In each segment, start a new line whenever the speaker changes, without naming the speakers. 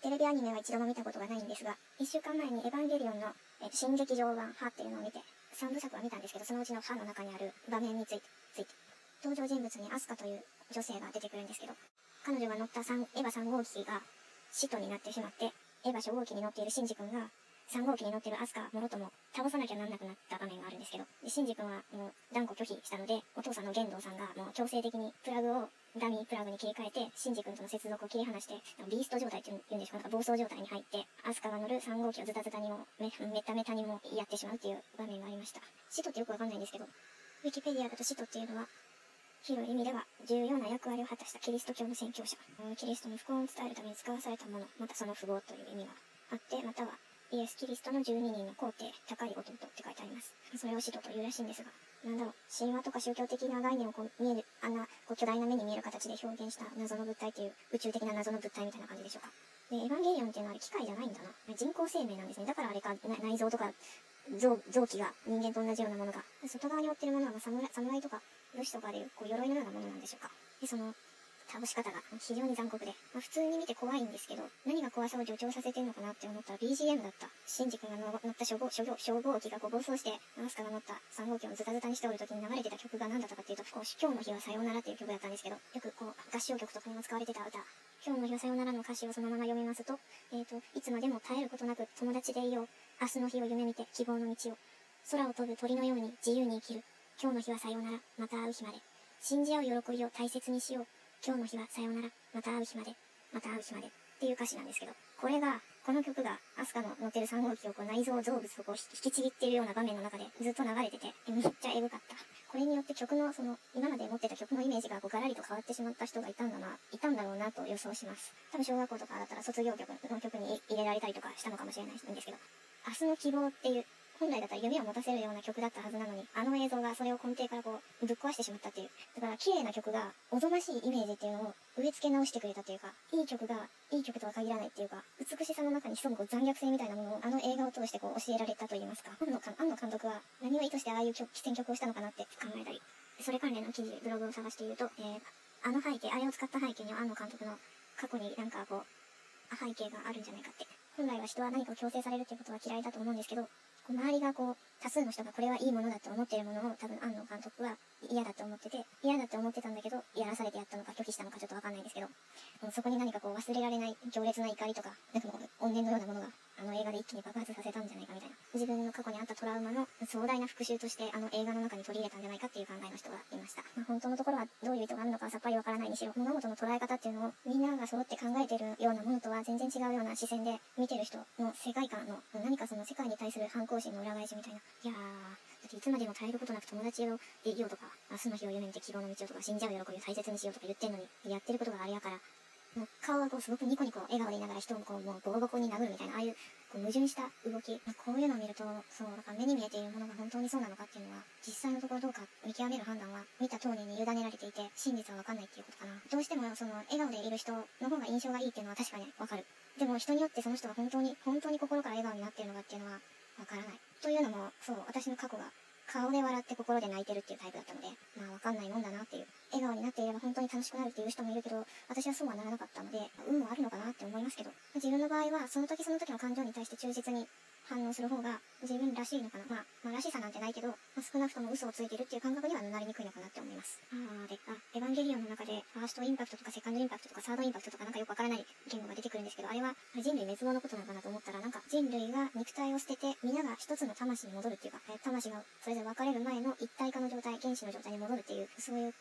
テレビアニメは一度も見たことがないんですが、1週間前にエヴァンゲリオンの、えー新劇場版ハっていうのを見て、3部作は見たんですけど、そのうちのハの中にある場面について、ついて登場人物にアスカという女性が出てくるんですけど、彼女が乗った3エヴァ3号機が使徒になってしまって、エヴァ初号機に乗っているシンジ君が、3号機に乗ってるアスカもろとも倒さなきゃなんなくなった場面があるんですけど、でシンジ君はもう断固拒否したので、お父さんの玄道さんがもう強制的にプラグをダミープラグに切り替えて、シンジ君との接続を切り離して、ビースト状態っていうんですか、なんか暴走状態に入って、アスカが乗る3号機をズタズタにもメ、メタメタにもやってしまうっていう場面がありました。使徒ってよくわかんないんですけど、ウィキペディアだと使徒っていうのは、広い意味では重要な役割を果たしたキリスト教の宣教者。キリストの福音を伝えるために使わされたもの、またその符号という意味があって、またはイエス・キリストの12人の皇帝、高い弟って書いてあります。それを使徒というらしいんですが、なんだろう、神話とか宗教的な概念をこう見える、あんなこう巨大な目に見える形で表現した謎の物体っていう宇宙的な謎の物体みたいな感じでしょうか。で、エヴァンゲリオンっていうのは機械じゃないんだな。人工生命なんですね。だからあれか、内臓とか臓臓器が人間と同じようなものが、外側に負ってるものはま侍侍とか武士とかでこう鎧のようなものなんでしょうか。で、その倒し方が非常に残酷で、まあ、普通に見て怖いんですけど、何が怖さを助長させてるのかなって思ったら BGM だった。シンジ君が乗った消防消防消防機がこう暴走して、アスカが乗った3号機をズタズタにしておる時に流れてた曲が何だったかっていうと、こう今日の日はさようならっていう曲だったんですけど、よくこう合唱曲とかにも使われてた歌。今日の日はさようならの歌詞をそのまま読みますと、えっ、と、いつまでも絶えることなく友達でいよう。明日の日を夢見て希望の道を。空を飛ぶ鳥のように自由に生きる。今日の日はさようなら、また会う日まで。信じ合う喜びを大切にしよう。今日の日はさようなら、また会う日まで。また会う日まで。っていう歌詞なんですけど、これが、この曲が、アスカの乗ってる3号機をこう内臓造物をこう引きちぎっているような場面の中でずっと流れてて、めっちゃエグかった。これによって曲のその、今まで持ってた曲のイメージがこうガラリと変わってしまった人がいたんだな、いたんだろうなと予想します。多分小学校とかだったら卒業曲の曲に入れられたりとかしたのかもしれないんですけど、明日の希望っていう、本来だったら夢を持たせるような曲だったはずなのに、あの映像がそれを根底からこう、ぶっ壊してしまったっていう。だから、綺麗な曲が、おぞましいイメージっていうのを植え付け直してくれたというか、いい曲が、いい曲とは限らないっていうか、美しさの中に潜むこう残虐性みたいなものを、あの映画を通してこう、教えられたと言いますか。庵野か庵野監督は、何を意図してああいう曲選曲をしたのかなって考えたり、それ関連の記事、ブログを探していると、えー、あの背景、あれを使った背景には庵野監督の過去になんかこう、背景があるんじゃないかって。本来は人は何かを強制されるっていうことは嫌いだと思うんですけど、周りがこう、多数の人がこれはいいものだと思っているものを多分安野監督は嫌だと思ってて、嫌だと思ってたんだけど、やらされてやったのか拒否したのかちょっとわかんないんですけど、そこに何かこう忘れられない強烈な怒りとか、なんかもう怨念のようなものがあの映画で一気に爆発させたんじゃないかみたいな。自分の過去にあったトラウマの壮大な復讐としてあの映画の中に取り入れたんじゃないかっていう考えの人がいました。まあ、本当のところはどういう意図があるのかさっぱりわからないにしろ、物事の捉え方っていうのをみんなが揃って考えてるようなものとは全然違うような視線で見てる人の世界観の何かその世界に対する反抗心の裏返しみたいな。いやー、だっていつまでも絶えることなく友達をいようとか、明日の日を夢見て希望の道をとか、死んじゃう喜びを大切にしようとか言ってんのに、やってることがあれやから、もう顔はこうすごくニコニコ笑顔でいながら人をこうもうボコボコに殴るみたいな、ああいうこう矛盾した動き、こういうのを見ると、そう、だから目に見えているものが本当にそうなのかっていうのは、実際のところどうか見極める判断は見た当人に委ねられていて、真実はわかんないっていうことかな。どうしてもその笑顔でいる人の方が印象がいいっていうのは確かにわかる。でも人によってその人が本当に、本当に心から笑顔になっているのかっていうのはわからない。というのも、そう、私の過去が顔で笑って心で泣いてるっていうタイプだったので、まあわかんないもんだなっていう。笑顔になっていれば本当に楽しくなるっていう人もいるけど、私はそうはならなかったので、運もあるのかなって思いますけど、自分の場合はその時その時の感情に対して忠実に反応する方が自分らしいのかな。まあ、まあ、らしさなんてないけど、まあ、少なくとも嘘をついてるっていう感覚にはなりにくいのかなって思います。あーで、ンゲリオンの中で、ファーストインパクトとかセカンドインパクトとかサードインパクトとかなんかよくわからない言語が出てくるんですけど、あれは人類滅亡のことなのかなと思ったら、なんか人類が肉体を捨てて、皆が一つの魂に戻るっていうか、魂がそれぞれ分かれる前の一体化の状態、原子の状態に戻るっていう、そういう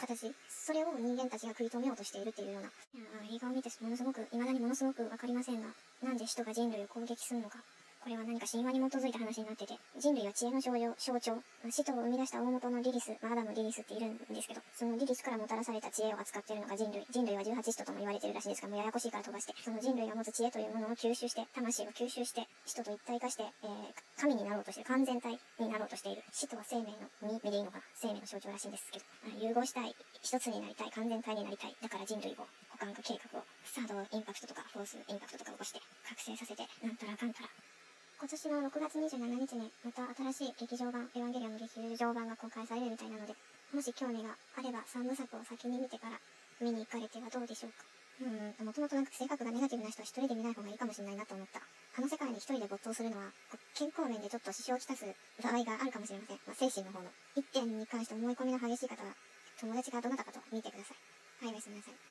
形、それを人間たちが食い止めようとしているっていうような、いや映画を見てものすごく、未だにものすごくわかりませんが、なんで使徒が人類を攻撃するのか。これは何か神話に基づいた話になってて、人類は知恵の象徴、象徴。使徒を生み出した大元のリリス、まあアダム・リリスっているんですけど、そのリリスからもたらされた知恵を扱っているのが人類。人類は18使徒とも言われているらしいんですが、もうややこしいから飛ばして、その人類が持つ知恵というものを吸収して、魂を吸収して、使徒と一体化して、えー、神になろうとしてる、完全体になろうとしている。使徒は生命の実、実でいいのかな？生命の象徴らしいんですけど、融合したい、一つになりたい、完全体になりたい。だから人類を、保管化計画を、サードインパクトとか、フォースインパクトとか起こして、覚醒させて、なんたらかんたら、今年の6月27日にまた新しい劇場版、エヴァンゲリオンの劇場版が公開されるみたいなので、もし興味があれば3部作を先に見てから見に行かれてはどうでしょうか？うん、もともとなんか性格がネガティブな人は一人で見ない方がいいかもしれないなと思った。あの世界に一人で没頭するのは、健康面でちょっと支障をきたす場合があるかもしれません。まあ、精神の方の。一点に関して思い込みの激しい方は、友達がどなたかと見てください。はい、おやすみなさい。